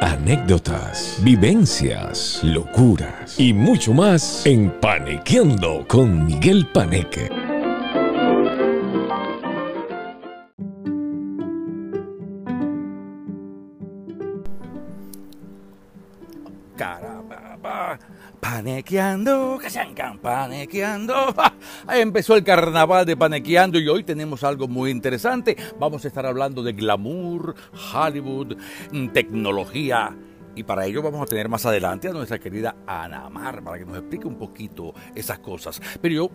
anécdotas, vivencias, locuras y mucho más en Panequeando con Miguel Paneque. Panequeando, panequeando. Ahí empezó el carnaval de panequeando y hoy tenemos algo muy interesante. Vamos a estar hablando de glamour, Hollywood, mm, tecnología. Y para ello vamos a tener más adelante a nuestra querida Ana Mar para que nos explique un poquito esas cosas. Pero yo,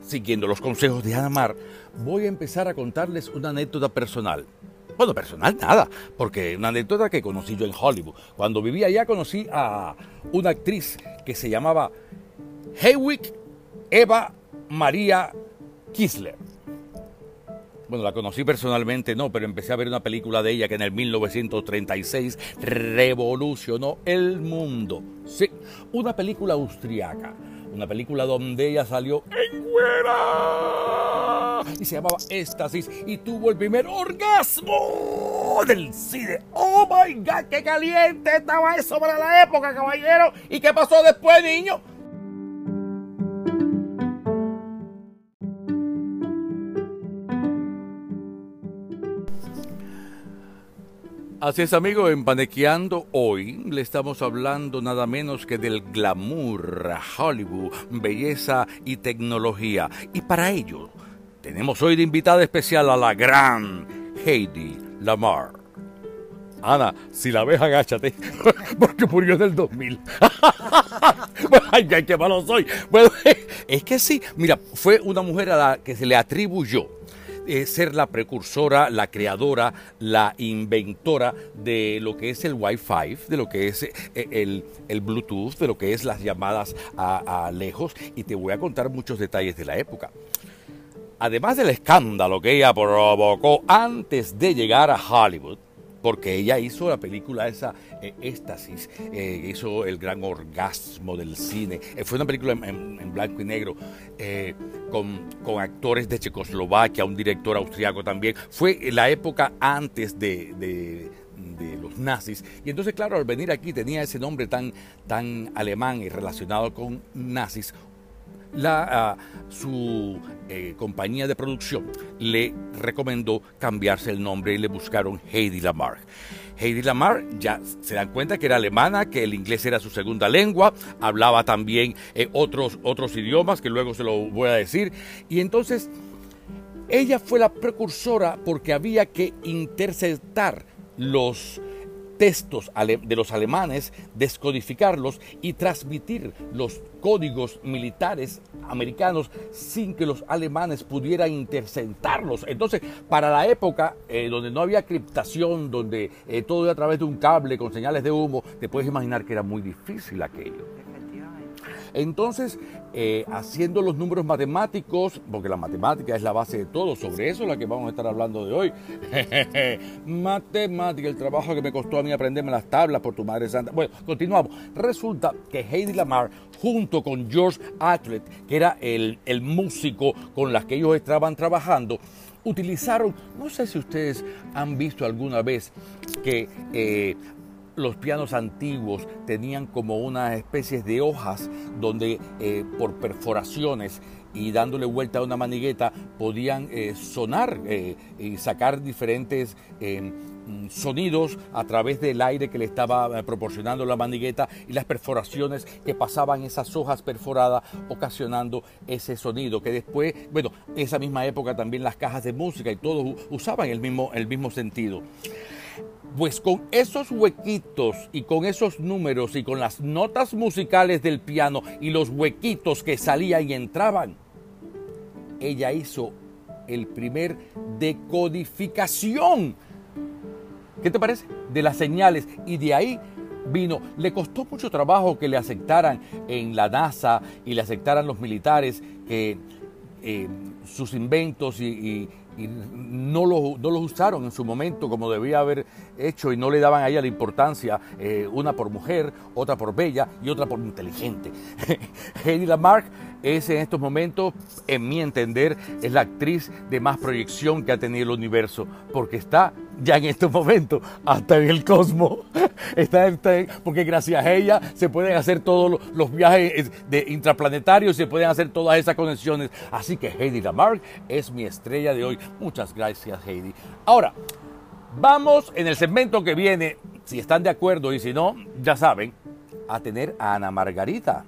siguiendo los consejos de Ana Mar, voy a empezar a contarles una anécdota personal. Bueno, personal nada, porque una anécdota que conocí yo en Hollywood. Cuando vivía allá conocí a una actriz que se llamaba Hewick Eva María Kisler. Bueno, la conocí personalmente, no, pero empecé a ver una película de ella que en el 1936 revolucionó el mundo. Sí, una película austriaca, una película donde ella salió en güera y se llamaba Éxtasis y tuvo el primer orgasmo del cine. ¡Oh my god! ¡Qué caliente estaba eso para la época, caballero! ¿Y qué pasó después, niño? Así es, amigo, en Panequeando hoy le estamos hablando nada menos que del glamour, Hollywood, belleza y tecnología. Y para ello, tenemos hoy de invitada especial a la gran Heidi Lamar. Ana, si la ves, agáchate, porque murió en el 2000. Ay, qué malo soy. Es que sí, mira, fue una mujer a la que se le atribuyó eh, ser la precursora, la creadora, la inventora de lo que es el Wi-Fi, de lo que es eh, el, el, Bluetooth, de lo que es las llamadas a, a lejos, y te voy a contar muchos detalles de la época. Además del escándalo que ella provocó antes de llegar a Hollywood, porque ella hizo la película esa eh, Éxtasis, eh, hizo el gran orgasmo del cine. Eh, fue una película en, blanco y negro eh, con, actores de Checoslovaquia, un director austriaco también. Fue la época antes de, de, de los nazis. Y entonces, claro, al venir aquí tenía ese nombre tan, tan alemán y relacionado con nazis la, su eh, compañía de producción le recomendó cambiarse el nombre y le buscaron Heidi Lamar. Heidi Lamar ya se dan cuenta que era alemana, que el inglés era su segunda lengua, hablaba también eh, otros, otros idiomas, que luego se lo voy a decir. Y entonces ella fue la precursora porque había que interceptar los textos de los alemanes, descodificarlos y transmitir los códigos militares americanos sin que los alemanes pudieran interceptarlos. Entonces, para la época eh, donde no había criptación, donde eh, todo era a través de un cable con señales de humo, te puedes imaginar que era muy difícil aquello. Entonces, eh, haciendo los números matemáticos, porque la matemática es la base de todo, sobre eso es la que vamos a estar hablando de hoy. matemática, el trabajo que me costó a mí aprenderme las tablas por tu madre santa. Bueno, continuamos. Resulta que Heidi Lamar, junto con George Atlet, que era el, el músico con las que ellos estaban trabajando, utilizaron, no sé si ustedes han visto alguna vez que eh, los pianos antiguos tenían como una especie de hojas donde eh, por perforaciones y dándole vuelta a una manigueta podían eh, sonar eh, y sacar diferentes sonidos a través del aire que le estaba proporcionando la manigueta y las perforaciones que pasaban esas hojas perforadas ocasionando ese sonido que después, bueno, en esa misma época también las cajas de música y todos usaban el mismo, el mismo sentido. Pues con esos huequitos y con esos números y con las notas musicales del piano y los huequitos que salían y entraban, ella hizo el primer decodificación. ¿Qué te parece? De las señales. Y de ahí vino. Le costó mucho trabajo que le aceptaran en la NASA y le aceptaran los militares que eh, sus inventos y, y, y no, lo, no, los usaron en su momento como debía haber hecho y no le daban a ella la importancia, eh, una por mujer, otra por bella y otra por inteligente. Heidi Lamarck es en estos momentos, en mi entender, es la actriz de más proyección que ha tenido el universo, porque está ya en estos momentos, hasta en el cosmos, está, porque gracias a ella se pueden hacer todos los, viajes de intraplanetarios, se pueden hacer todas esas conexiones. Así que Heidi Lamarck es mi estrella de hoy. Muchas gracias, Heidi. Ahora, vamos en el segmento que viene, si están de acuerdo y si no, ya saben, a tener a Ana Margarita,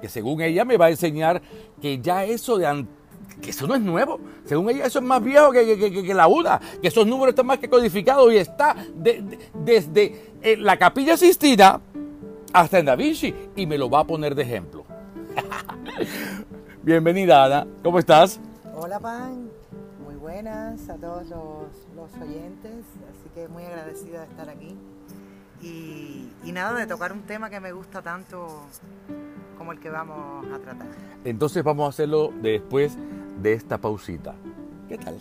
que según ella me va a enseñar que ya eso de que eso no es nuevo. Según ella, eso es más viejo que, la UDA, que esos números están más que codificados y está desde eh, la Capilla Sistina hasta en Da Vinci y me lo va a poner de ejemplo. Bienvenida, Ana. ¿Cómo estás? Hola, Pan. Muy buenas a todos los, oyentes. Así que muy agradecida de estar aquí. Y, y nada, de tocar un tema que me gusta tanto como el que vamos a tratar. Entonces vamos a hacerlo después de esta pausita. ¿Qué tal?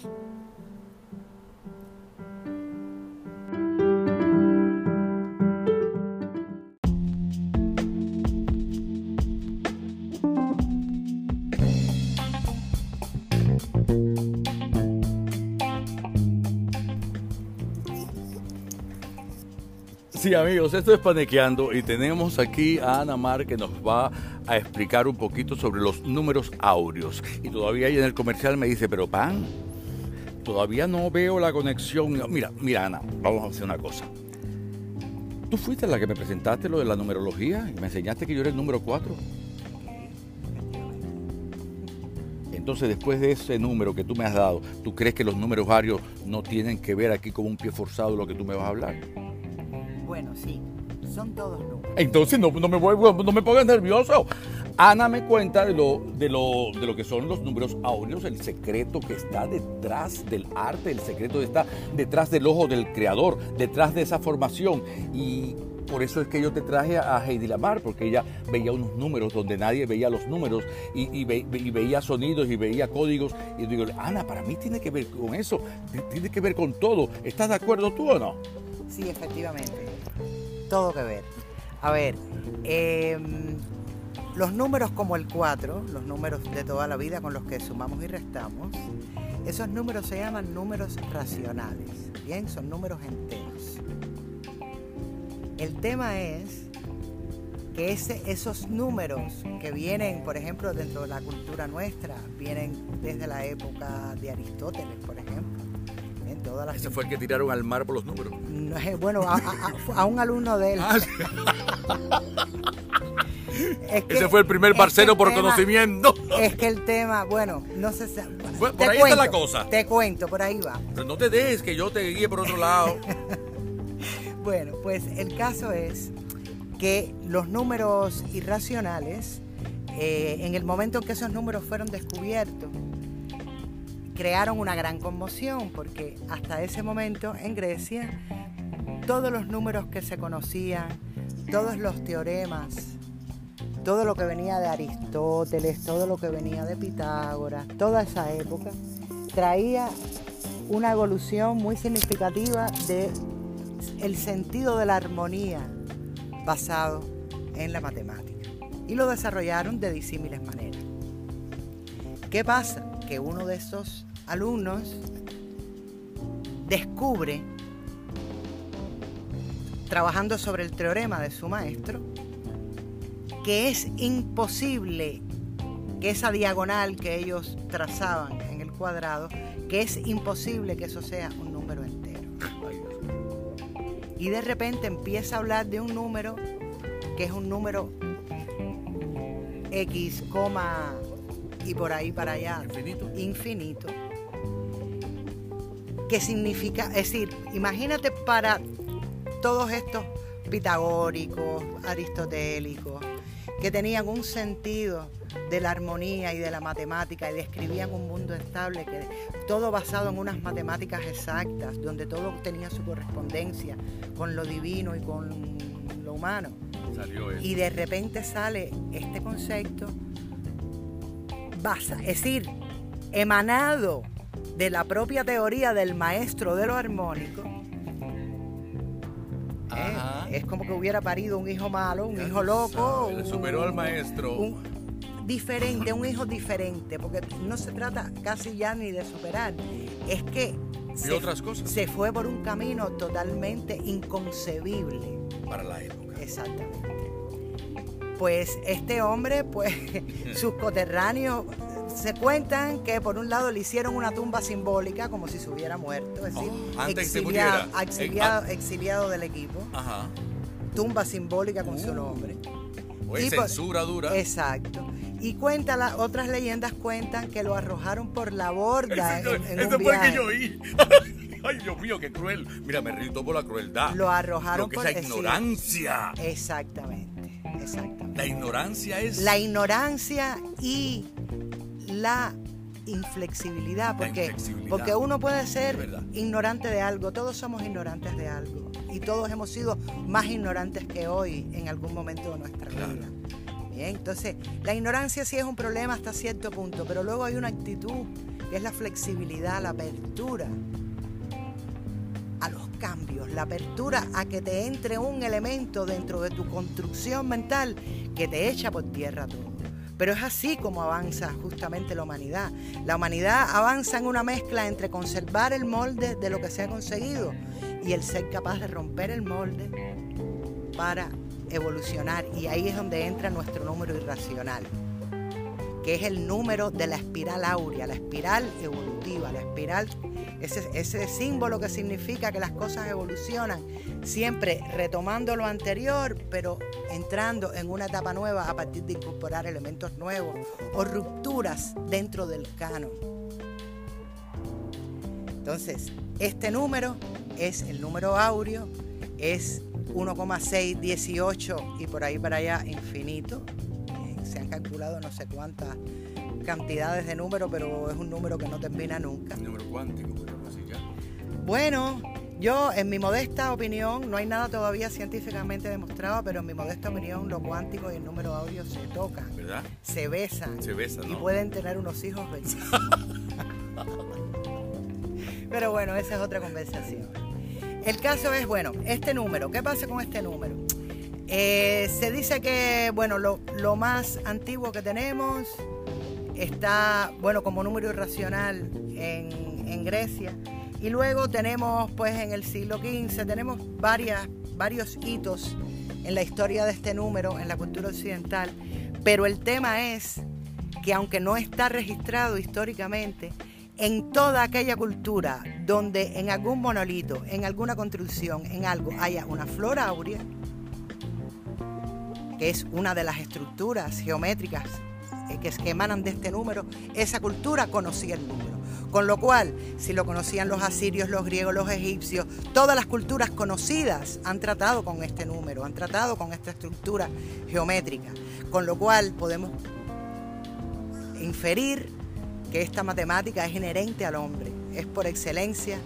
Amigos, esto es Panequeando y tenemos aquí a Ana Mar que nos va a explicar un poquito sobre los números áureos. Y todavía ahí en el comercial me dice, pero pan, todavía no veo la conexión. Mira, mira Ana, vamos a hacer una cosa. Tú fuiste la que me presentaste lo de la numerología y me enseñaste que yo era el número 4. Entonces, después de ese número que tú me has dado, ¿tú crees que los números varios no tienen que ver aquí como un pie forzado lo que tú me vas a hablar? Sí, son todos números. Entonces no, no me, no me pongas nervioso. Ana me cuenta de lo, de, lo, de lo que son los números áureos, el secreto que está detrás del arte, el secreto está detrás del ojo del creador, detrás de esa formación. Y por eso es que yo te traje a Heidi Lamar, porque ella veía unos números donde nadie veía los números y, veía sonidos y veía códigos. Y digo, Ana, para mí tiene que ver con eso, tiene que ver con todo. ¿Estás de acuerdo tú o no? Sí, efectivamente. Todo que ver. A ver, em, los números como el 4, los números de toda la vida con los que sumamos y restamos, esos números se llaman números racionales. Bien, son números enteros. El tema es que ese, esos números que vienen, por ejemplo, dentro de la cultura nuestra, vienen desde la época de Aristóteles, por ejemplo ese fue el que tiraron al mar por los números. Bueno, a, un alumno de él. Ah, ese fue el primer parcero por conocimiento. Es que el tema, bueno, no sé si. por ahí está la cosa. Te cuento, por ahí va. Pero no te dejes que yo te guíe por otro lado. bueno, pues el caso es que los números irracionales, eh, en el momento en que esos números fueron descubiertos, crearon una gran conmoción porque hasta ese momento en Grecia todos los números que se conocían, todos los teoremas, todo lo que venía de Aristóteles, todo lo que venía de Pitágoras, toda esa época, traía una evolución muy significativa de el sentido de la armonía basado en la matemática y lo desarrollaron de disímiles maneras. ¿Qué pasa? Que uno de esos alumnos descubre, trabajando sobre el teorema de su maestro, que es imposible que esa diagonal que ellos trazaban en el cuadrado, que es imposible que eso sea un número entero. Y de repente empieza a hablar de un número que es un número X, y por ahí para allá. Infinito. Infinito ¿Qué significa, es decir, imagínate para todos estos pitagóricos, aristotélicos, que tenían un sentido de la armonía y de la matemática y describían un mundo estable, que todo basado en unas matemáticas exactas, donde todo tenía su correspondencia con lo divino y con lo humano. y de repente sale este concepto, basa, es decir, emanado de la propia teoría del maestro de lo armónico, es como que hubiera parido un hijo malo, un hijo loco. le superó al maestro. Un, diferente, un hijo diferente, porque no se trata casi ya ni de superar, es que y otras cosas. Se fue por un camino totalmente inconcebible. Para la época. Exactamente. Pues este hombre, pues sus coterráneos se cuentan que por un lado le hicieron una tumba simbólica como si se hubiera muerto, es decir, Oh, antes que se exiliado, muriera. exiliado, Eh, exiliado del equipo, Ajá. tumba simbólica con su Uh. nombre. O es Y por- censura dura. Exacto. Y cuenta la- otras leyendas cuentan que lo arrojaron por la borda en, en un fue el que viaje. yo oí. Ay, Dios mío, qué cruel. Mira, me río por la crueldad. Lo arrojaron Lo que por es la sí. ignorancia. Exactamente, exactamente. La ignorancia es. La ignorancia y la inflexibilidad, porque, inflexibilidad. porque uno puede ser ignorante de algo, todos somos ignorantes de algo y todos hemos sido más ignorantes que hoy en algún momento de nuestra Claro. vida. Bien, entonces la ignorancia sí es un problema hasta cierto punto, pero luego hay una actitud que es la flexibilidad, la apertura a los cambios, la apertura a que te entre un elemento dentro de tu construcción mental que te echa por tierra todo. Pero es así como avanza justamente la humanidad. La humanidad avanza en una mezcla entre conservar el molde de lo que se ha conseguido y el ser capaz de romper el molde para evolucionar. Y ahí es donde entra nuestro número irracional, que es el número de la espiral áurea, la espiral evolutiva, la espiral, ese, símbolo que significa que las cosas evolucionan, siempre retomando lo anterior, pero entrando en una etapa nueva a partir de incorporar elementos nuevos o rupturas dentro del canon. Entonces, este número es el número áureo, es 1,618 y por ahí para allá infinito. Se han calculado no sé cuántas cantidades de números, pero es un número que no termina nunca. Número cuántico, podríamos decir ya. Bueno, yo en mi modesta opinión, no hay nada todavía científicamente demostrado, pero en mi modesta opinión lo cuántico y el número áureo se tocan, ¿Verdad? se besan Se besan, y pueden tener unos hijos bellísimos. Pero bueno, esa es otra conversación. El caso es, bueno, este número, ¿qué pasa con este número? Eh, se dice que, bueno, lo, lo más antiguo que tenemos está, bueno, como número irracional en, Grecia. Y luego tenemos, pues, en el siglo XV, tenemos varias, varios hitos en la historia de este número, en la cultura occidental. Pero el tema es que aunque no está registrado históricamente, en toda aquella cultura donde en algún monolito, en alguna construcción, en algo, haya una flor áurea, que es una de las estructuras geométricas que, que emanan de este número, esa cultura conocía el número. Con lo cual, si lo conocían los asirios, los griegos, los egipcios, todas las culturas conocidas han tratado con este número, han tratado con esta estructura geométrica. Con lo cual podemos inferir que esta matemática es inherente al hombre, es por excelencia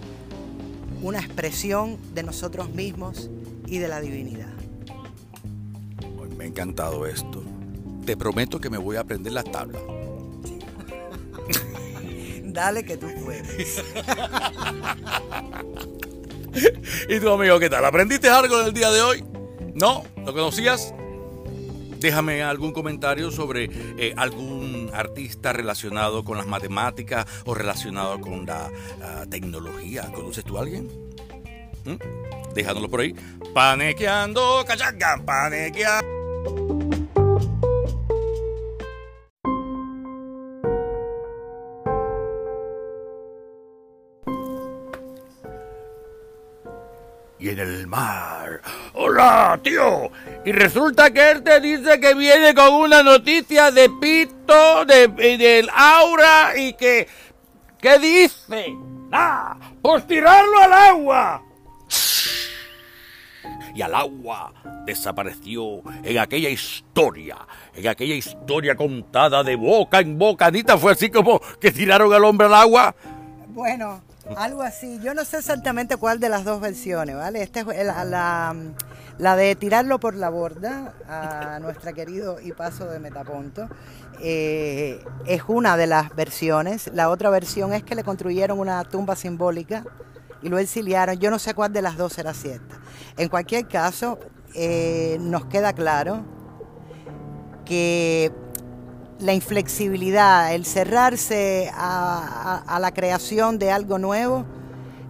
una expresión de nosotros mismos y de la divinidad. Me ha encantado esto. Te prometo que me voy a aprender las tablas. Dale que tú puedes. ¿Y tu amigo qué tal? ¿Aprendiste algo en el día de hoy? ¿No? ¿Lo conocías? Déjame algún comentario sobre eh, algún artista relacionado con las matemáticas o relacionado con la tecnología. ¿Conoces tú a alguien? ¿Mm? Déjanoslo por ahí. Panequeando, cachaca, panequeando. Mar. ¡Hola, tío! Y resulta que él te dice que viene con una noticia de Pito, de, del Aura y que... ¿Qué dice? ¡Ah! ¡Pues tirarlo al agua! Y al agua desapareció en aquella historia, en aquella historia contada de boca en boca. Anita, fue así como que tiraron al hombre al agua. Bueno, algo así. Yo no sé exactamente cuál de las dos versiones, ¿vale? Esta es la, la, de tirarlo por la borda a nuestro querido y paso de Metaponto. Eh, es una de las versiones. La otra versión es que le construyeron una tumba simbólica y lo exiliaron. Yo no sé cuál de las dos era cierta. En cualquier caso, eh, nos queda claro que la inflexibilidad, el cerrarse a, a- a la creación de algo nuevo,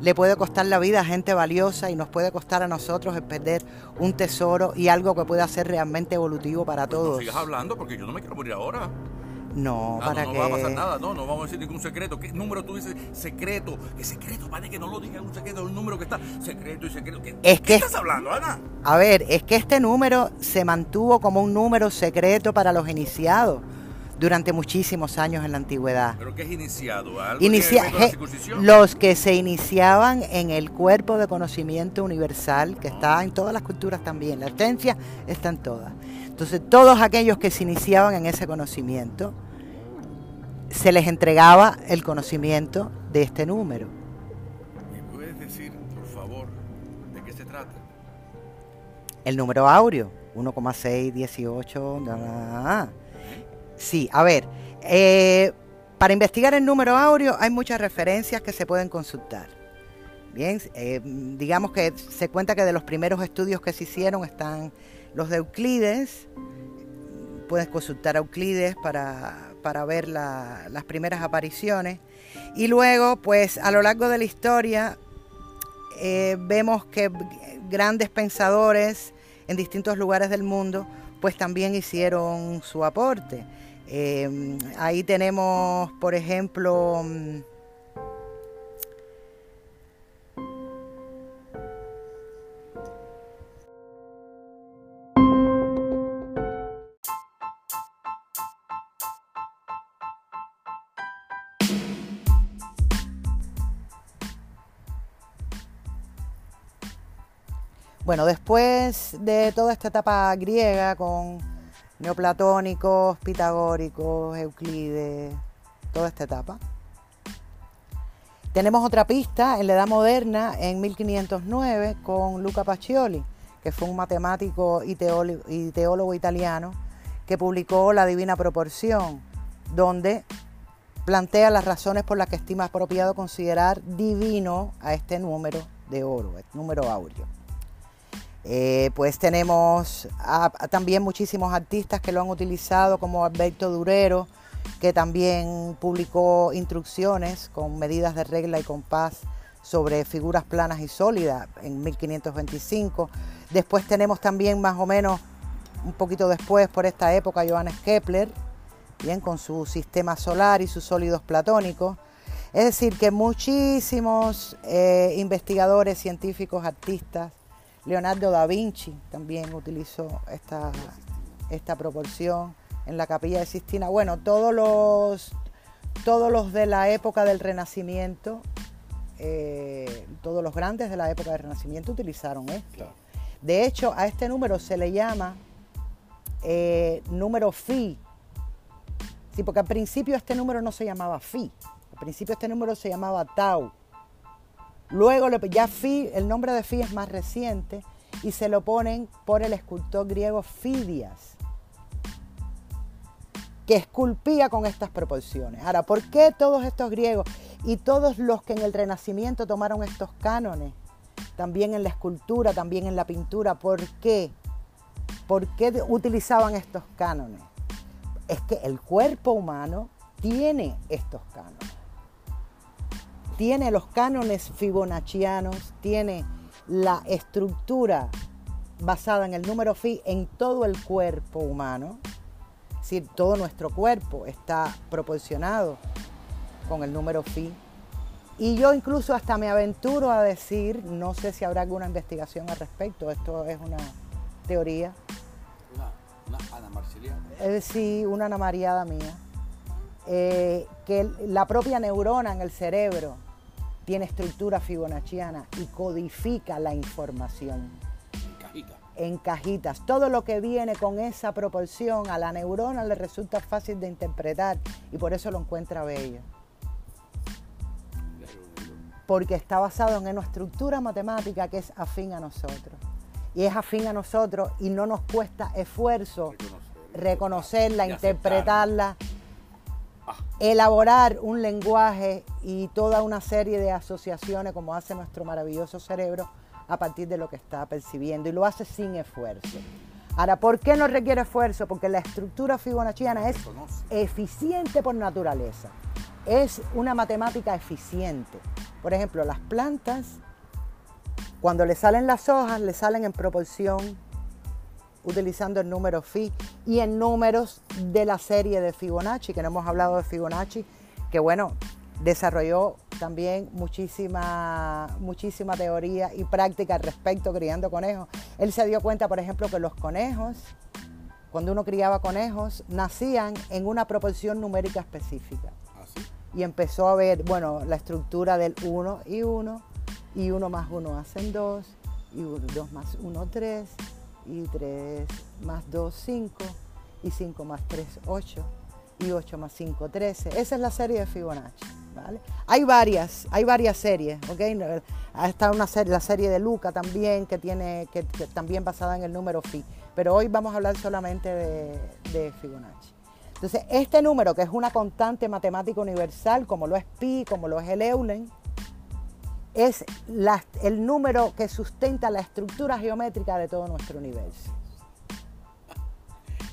le puede costar la vida a gente valiosa y nos puede costar a nosotros el perder un tesoro y algo que pueda ser realmente evolutivo para todos. No sigas hablando porque yo no me quiero morir ahora. No, para no, no va a pasar nada, no, no vamos a decir ningún secreto. ¿Qué número tú dices secreto? ¿Qué secreto? Vale que no lo digas un secreto, un número que está secreto y secreto. ¿Qué, es que, estás hablando, Ana? A ver, es que este número se mantuvo como un número secreto para los iniciados durante muchísimos años en la antigüedad. ¿Pero qué es iniciado? ¿Algo los que se iniciaban en el cuerpo de conocimiento universal, que está en todas las culturas también, la esencia está en todas. Entonces, todos aquellos que se iniciaban en ese conocimiento, se les entregaba el conocimiento de este número. ¿Me puedes decir, por favor, de qué se trata? El número áureo, 1,618. Sí, a ver, eh, para investigar el número áureo hay muchas referencias que se pueden consultar. Bien, eh, digamos que se cuenta que de los primeros estudios que se hicieron están los de Euclides. Puedes consultar a Euclides para, ver las primeras apariciones. Y luego, pues a lo largo de la historia, eh, vemos que grandes pensadores en distintos lugares del mundo, pues también hicieron su aporte. Eh, ahí tenemos, por ejemplo, mm, Bueno, después de toda esta etapa griega con neoplatónicos, pitagóricos, Euclides, toda esta etapa. Tenemos otra pista en la Edad Moderna, en 1509, con Luca Pacioli, que fue un matemático y teólogo, italiano, que publicó La Divina Proporción, donde plantea las razones por las que estima apropiado considerar divino a este número de oro, el número áureo. Eh, pues tenemos también muchísimos artistas que lo han utilizado, como Alberto Durero, que también publicó instrucciones con medidas de regla y compás sobre figuras planas y sólidas en 1525. Después tenemos también más o menos un poquito después, por esta época, Johannes Kepler, bien, con su sistema solar y sus sólidos platónicos. Es decir, que muchísimos eh, investigadores, científicos, artistas, Leonardo da Vinci también utilizó esta, esta proporción en la capilla de Sistina. Bueno, todos los, todos los de la época del Renacimiento, eh, todos los grandes de la época del Renacimiento utilizaron esto. De hecho, a este número se le llama eh, número phi. Sí, porque al principio este número no se llamaba phi. Al principio este número se llamaba tau. Luego ya Fi, el nombre de Fi es más reciente y se lo ponen por el escultor griego Fidias, que esculpía con estas proporciones. Ahora, ¿por qué todos estos griegos y todos los que en el Renacimiento tomaron estos cánones, también en la escultura, también en la pintura, ¿por qué? ¿Por qué utilizaban estos cánones? Es que el cuerpo humano tiene estos cánones tiene los cánones fibonaccianos, tiene la estructura basada en el número phi en todo el cuerpo humano. Es decir, todo nuestro cuerpo está proporcionado con el número phi. Y yo incluso hasta me aventuro a decir, no sé si habrá alguna investigación al respecto, esto es una teoría. Una, Ana Marceliana. Eh, sí, una Ana Mariada mía. Eh, que la propia neurona en el cerebro tiene estructura fibonacciana y codifica la información. En cajitas. En cajitas. Todo lo que viene con esa proporción a la neurona le resulta fácil de interpretar y por eso lo encuentra bello. Porque está basado en una estructura matemática que es afín a nosotros. Y es afín a nosotros y no nos cuesta esfuerzo reconocerla, interpretarla elaborar un lenguaje y toda una serie de asociaciones como hace nuestro maravilloso cerebro a partir de lo que está percibiendo y lo hace sin esfuerzo. Ahora, ¿por qué no requiere esfuerzo? Porque la estructura fibonacciana es eficiente por naturaleza. Es una matemática eficiente. Por ejemplo, las plantas, cuando le salen las hojas, le salen en proporción utilizando el número phi y en números de la serie de Fibonacci, que no hemos hablado de Fibonacci, que bueno, desarrolló también muchísima, muchísima teoría y práctica al respecto criando conejos. Él se dio cuenta, por ejemplo, que los conejos, cuando uno criaba conejos, nacían en una proporción numérica específica. Y empezó a ver, bueno, la estructura del 1 y 1, y 1 más 1 hacen 2, y 2 más 1, 3, y 3 más 2, 5, y 5 más 3, 8, y 8 más 5, 13. Esa es la serie de Fibonacci. Hay varias, hay varias series, ¿ok? Está una serie, la serie de Luca también, que tiene, que, también basada en el número phi. Pero hoy vamos a hablar solamente de, Fibonacci. Entonces, este número, que es una constante matemática universal, como lo es pi, como lo es el Eulen, es el número que sustenta la estructura geométrica de todo nuestro universo.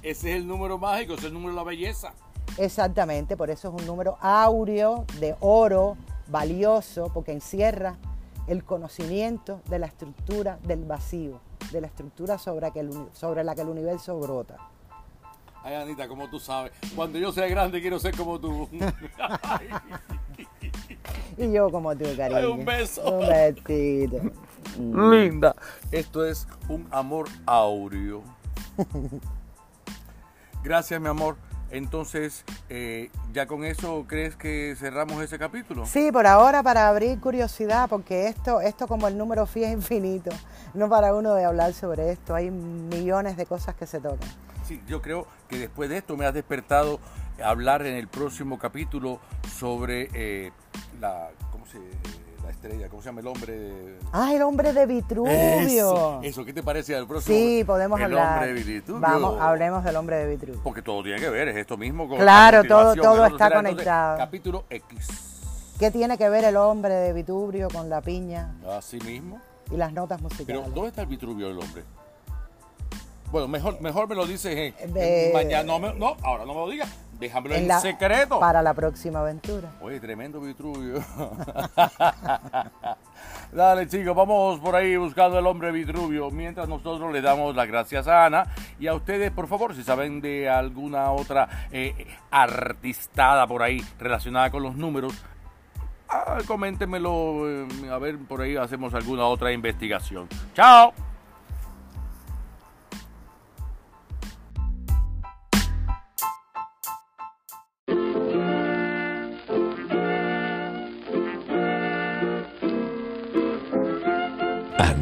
Ese es el número mágico, es el número de la belleza. Exactamente, por eso es un número áureo, de oro, valioso, porque encierra el conocimiento de la estructura del vacío, de la estructura sobre, sobre la que el universo brota. Ay, Anita, como tú sabes, cuando yo sea grande quiero ser como tú. y yo como tú, cariño. un beso. Un besito. Linda. Esto es un amor áureo. Gracias, mi amor. Entonces, eh, ¿ya con eso crees que cerramos ese capítulo? Sí, por ahora para abrir curiosidad, porque esto, esto como el número phi es infinito, no para uno de hablar sobre esto, hay millones de cosas que se tocan. Sí, yo creo que después de esto me has despertado hablar en el próximo capítulo sobre eh, la, ¿cómo se la estrella, ¿cómo se llama el hombre? Ah, el hombre de Vitruvio. Eso, ¿qué te parece al próximo? Sí, podemos el hablar. El hombre de Vitruvio. Vamos, hablemos del hombre de Vitruvio. Porque todo tiene que ver, es esto mismo con Claro, todo, todo está conectado. capítulo X. ¿Qué tiene que ver el hombre de Vitruvio con la piña? Así mismo. Y las notas musicales. Pero, ¿dónde está el Vitruvio del hombre? Bueno, mejor, mejor me lo dices mañana. No, no, ahora no me lo digas. Déjamelo en, secreto. Para la próxima aventura. Oye, tremendo Vitruvio. Dale, chicos, vamos por ahí buscando el hombre Vitruvio. Mientras nosotros le damos las gracias a Ana y a ustedes, por favor, si saben de alguna otra eh, artistada por ahí relacionada con los números, ah, coméntenmelo. Eh, a ver, por ahí hacemos alguna otra investigación. ¡Chao!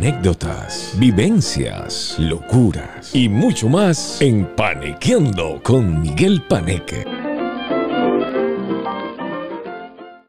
Anécdotas, vivencias, locuras y mucho más en Panequeando con Miguel Paneque.